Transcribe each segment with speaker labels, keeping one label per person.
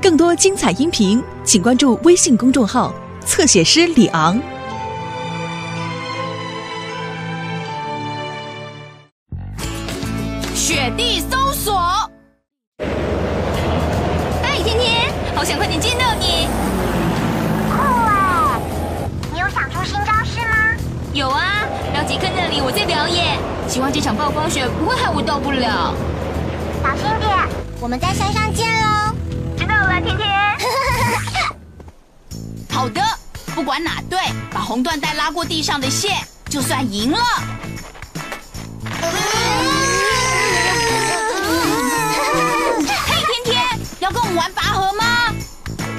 Speaker 1: 更多精彩音频，请关注微信公众号“侧写师李昂”。
Speaker 2: 雪地搜索。哎，天天，好想快点见到你。
Speaker 3: 酷哎！你有想出新招式吗？
Speaker 2: 有啊，到杰克那里我在表演，希望这场暴风雪不会害我到不了。
Speaker 3: 小心点，我们在山上见喽。
Speaker 2: 知道了，天天。好的，不管哪队把红缎带拉过地上的线，就算赢了。嘿，天天，要跟我们玩拔河吗？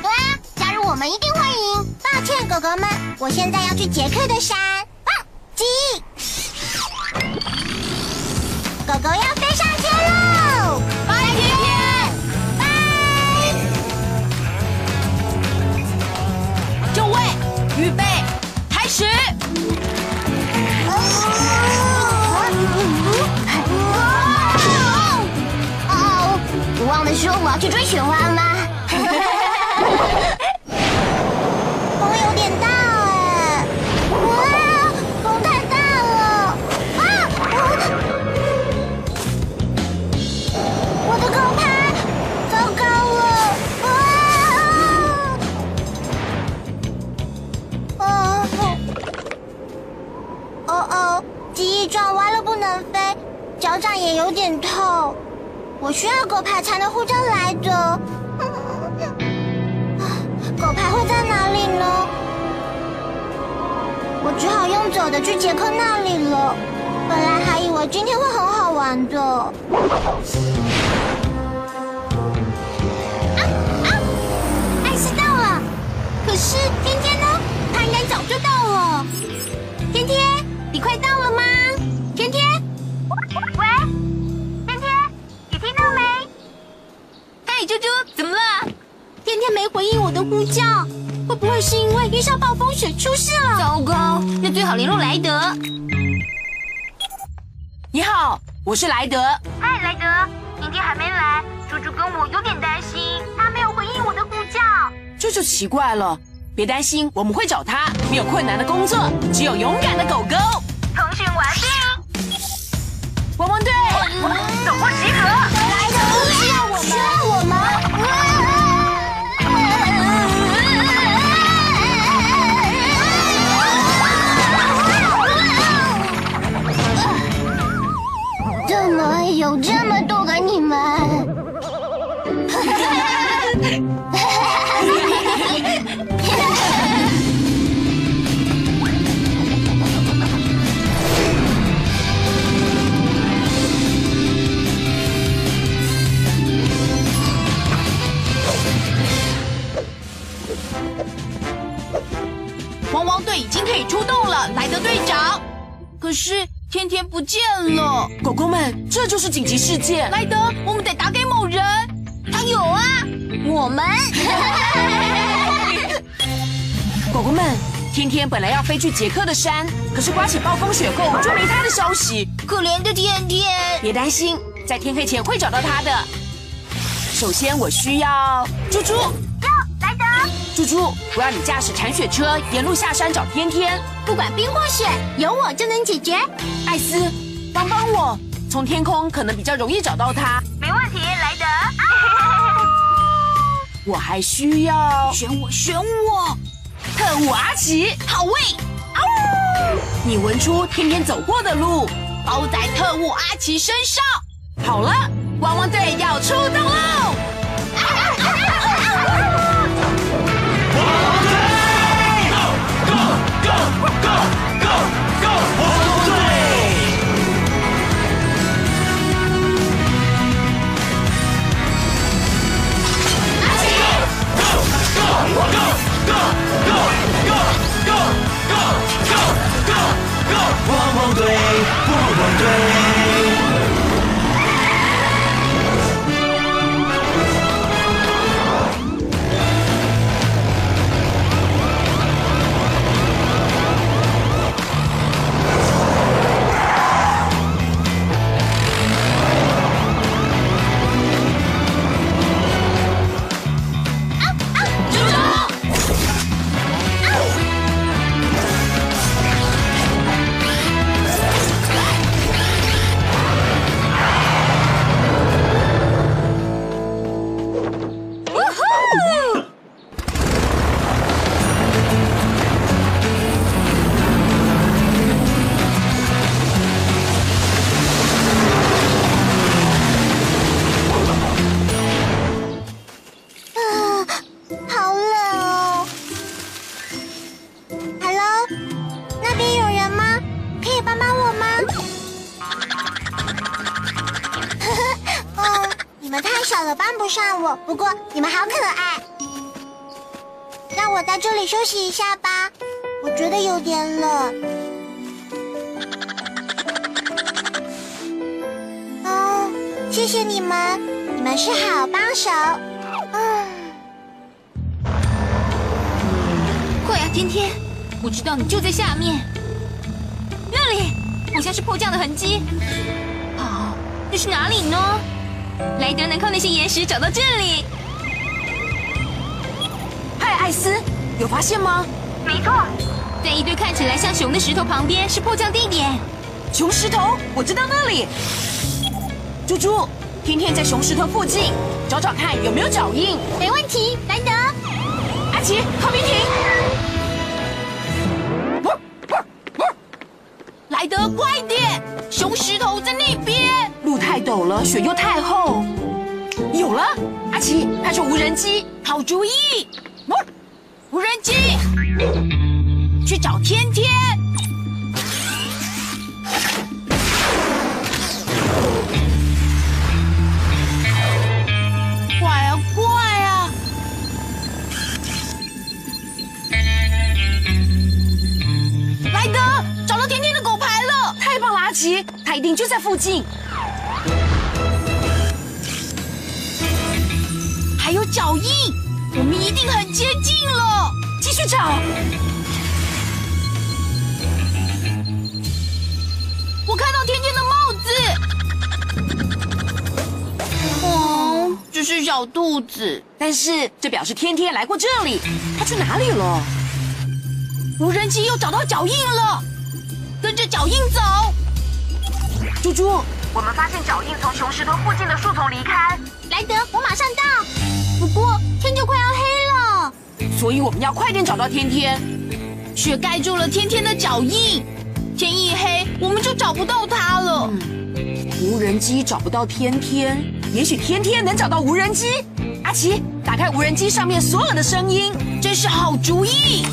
Speaker 3: 对啊，加入我们一定会赢。抱歉，狗狗们，我现在要去杰克的山。棒，鸡！狗狗要
Speaker 2: 预备，开始。
Speaker 3: 哦哦，我忘了说我要去追雪花了吗？需要狗牌才能呼叫莱德。狗牌会在哪里呢？我只好用走的去杰克那里了。本来还以为今天会很好玩的。啊啊！艾斯到了，可是没回应我的呼叫，会不会是因为遇上暴风雪出事了？
Speaker 2: 糟糕，那最好联络莱德。
Speaker 4: 你好，我是莱德。
Speaker 3: 嗨，莱德，明天还没来，猪猪跟我有点担心，他没有回应我的呼叫。
Speaker 4: 这就奇怪了。别担心，我们会找他。没有困难的工作，只有勇敢的狗狗。
Speaker 3: 通讯完毕，
Speaker 4: 汪汪队，
Speaker 3: 总部集合。有这么多个你们？
Speaker 2: 汪汪队已经可以出动了，莱德队长。可是天天不见了，
Speaker 4: 狗狗们，这就是紧急事件。
Speaker 2: 莱德，我们得打给某人。他有啊，我们。
Speaker 4: 狗狗们，天天本来要飞去杰克的山，可是刮起暴风雪后就没他的消息。
Speaker 2: 可怜的天天，
Speaker 4: 别担心，在天黑前会找到他的。首先，我需要猪猪。猪猪，我要你驾驶铲雪车沿路下山找天天。
Speaker 3: 不管冰或雪，有我就能解决。
Speaker 4: 艾斯，帮帮我，从天空可能比较容易找到他。
Speaker 3: 没问题，莱德。
Speaker 4: 我还需要
Speaker 2: 选我，选我，
Speaker 4: 特务阿奇。
Speaker 2: 好位，
Speaker 4: 你闻出天天走过的路。
Speaker 2: 包在特务阿奇身上。
Speaker 4: 好了，汪汪队要出动喽！
Speaker 3: 上我，不过你们好可爱。让我在这里休息一下吧，我觉得有点冷。哦，谢谢你们，你们是好帮手。嗯，
Speaker 2: 快啊，天天！我知道你就在下面，那里好像是迫降的痕迹。啊，那是哪里呢？莱德能靠那些岩石找到这里。
Speaker 4: 嗨，艾斯，有发现吗？
Speaker 2: 没错，在一堆看起来像熊的石头旁边是迫降地点。
Speaker 4: 熊石头，我知道那里。猪猪，天天在熊石头附近找找看有没有脚印。
Speaker 3: 没问题，莱德。
Speaker 4: 阿奇，靠边停！雪又太厚。有了，阿奇，派出无人机，
Speaker 2: 好主意。无人机，去找天天。快啊，快啊！莱德，找到天天的狗牌了！
Speaker 4: 太棒了，阿奇，他一定就在附近。
Speaker 2: 脚印，我们一定很接近了。
Speaker 4: 继续找。
Speaker 2: 我看到天天的帽子。哦，只是小兔子，
Speaker 4: 但是这表示天天来过这里。他去哪里了？
Speaker 2: 无人机又找到脚印了，跟着脚印走。
Speaker 4: 猪猪，
Speaker 5: 我们发现脚印从熊石头附近的树丛离开。
Speaker 3: 莱德，我马上到。不过天就快要黑了，
Speaker 4: 所以我们要快点找到天天。
Speaker 2: 雪盖住了天天的脚印，天一黑我们就找不到他了。
Speaker 4: 无人机找不到天天，也许天天能找到无人机。阿奇，打开无人机上面所有的声音，
Speaker 2: 真是好主意。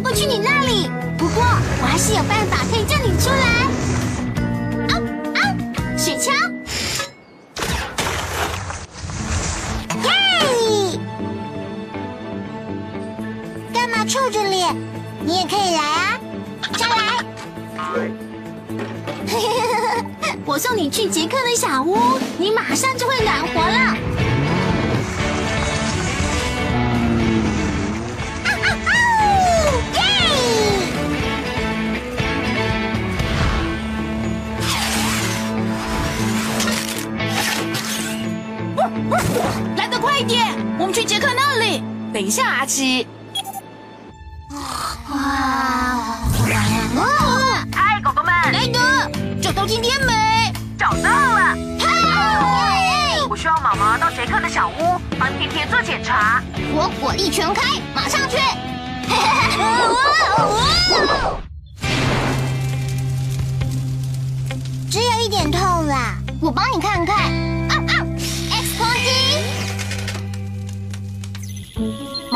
Speaker 3: 雪机没办法过去你那里。不过我还是有办法可以叫你出来。啊啊，雪橇。耶！干嘛臭着脸？你也可以来啊，再来。我送你去杰克的小屋，你马上就会暖和了。
Speaker 4: 等一下，阿奇，
Speaker 3: 哇！哇！
Speaker 5: 嗨，狗狗们，
Speaker 2: 莱德，找到天天没？
Speaker 5: 找到了！
Speaker 3: 嗨！
Speaker 5: 我需要毛毛到杰克的小屋帮天天做检查。
Speaker 3: 我火力全开，马上去！只有一点痛啦，我帮你看看。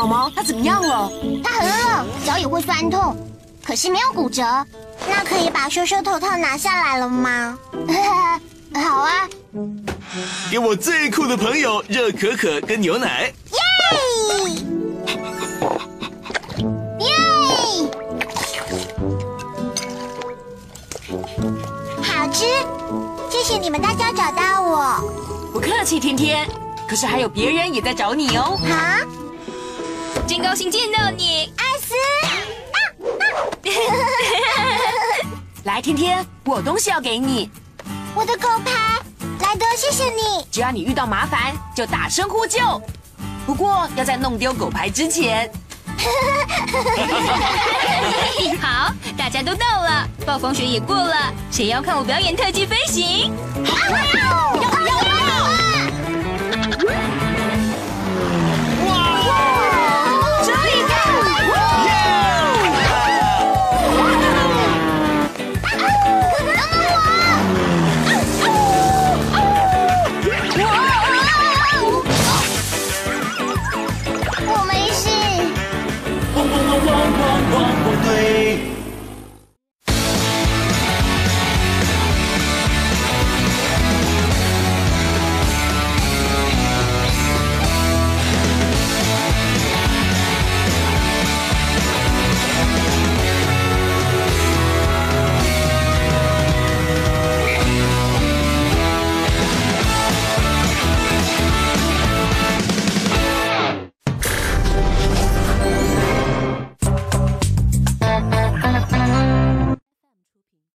Speaker 4: 毛毛他怎么样了？
Speaker 3: 它很冷，脚也会酸痛，可是没有骨折。那可以把修修头套拿下来了吗？好啊，
Speaker 6: 给我最酷的朋友热可可跟牛奶。
Speaker 3: 耶！耶！好吃，谢谢你们大家找到我。
Speaker 4: 不客气，天天。可是还有别人也在找你哦。
Speaker 3: 啊，
Speaker 2: 真高兴见到你，
Speaker 3: 艾斯，
Speaker 4: 来，天天，我有东西要给你。
Speaker 3: 我的狗牌，莱德，谢谢你。
Speaker 4: 只要你遇到麻烦，就大声呼救。不过要在弄丢狗牌之前，
Speaker 2: 好，大家都到了，暴风雪也过了，谁要看我表演特技飞行？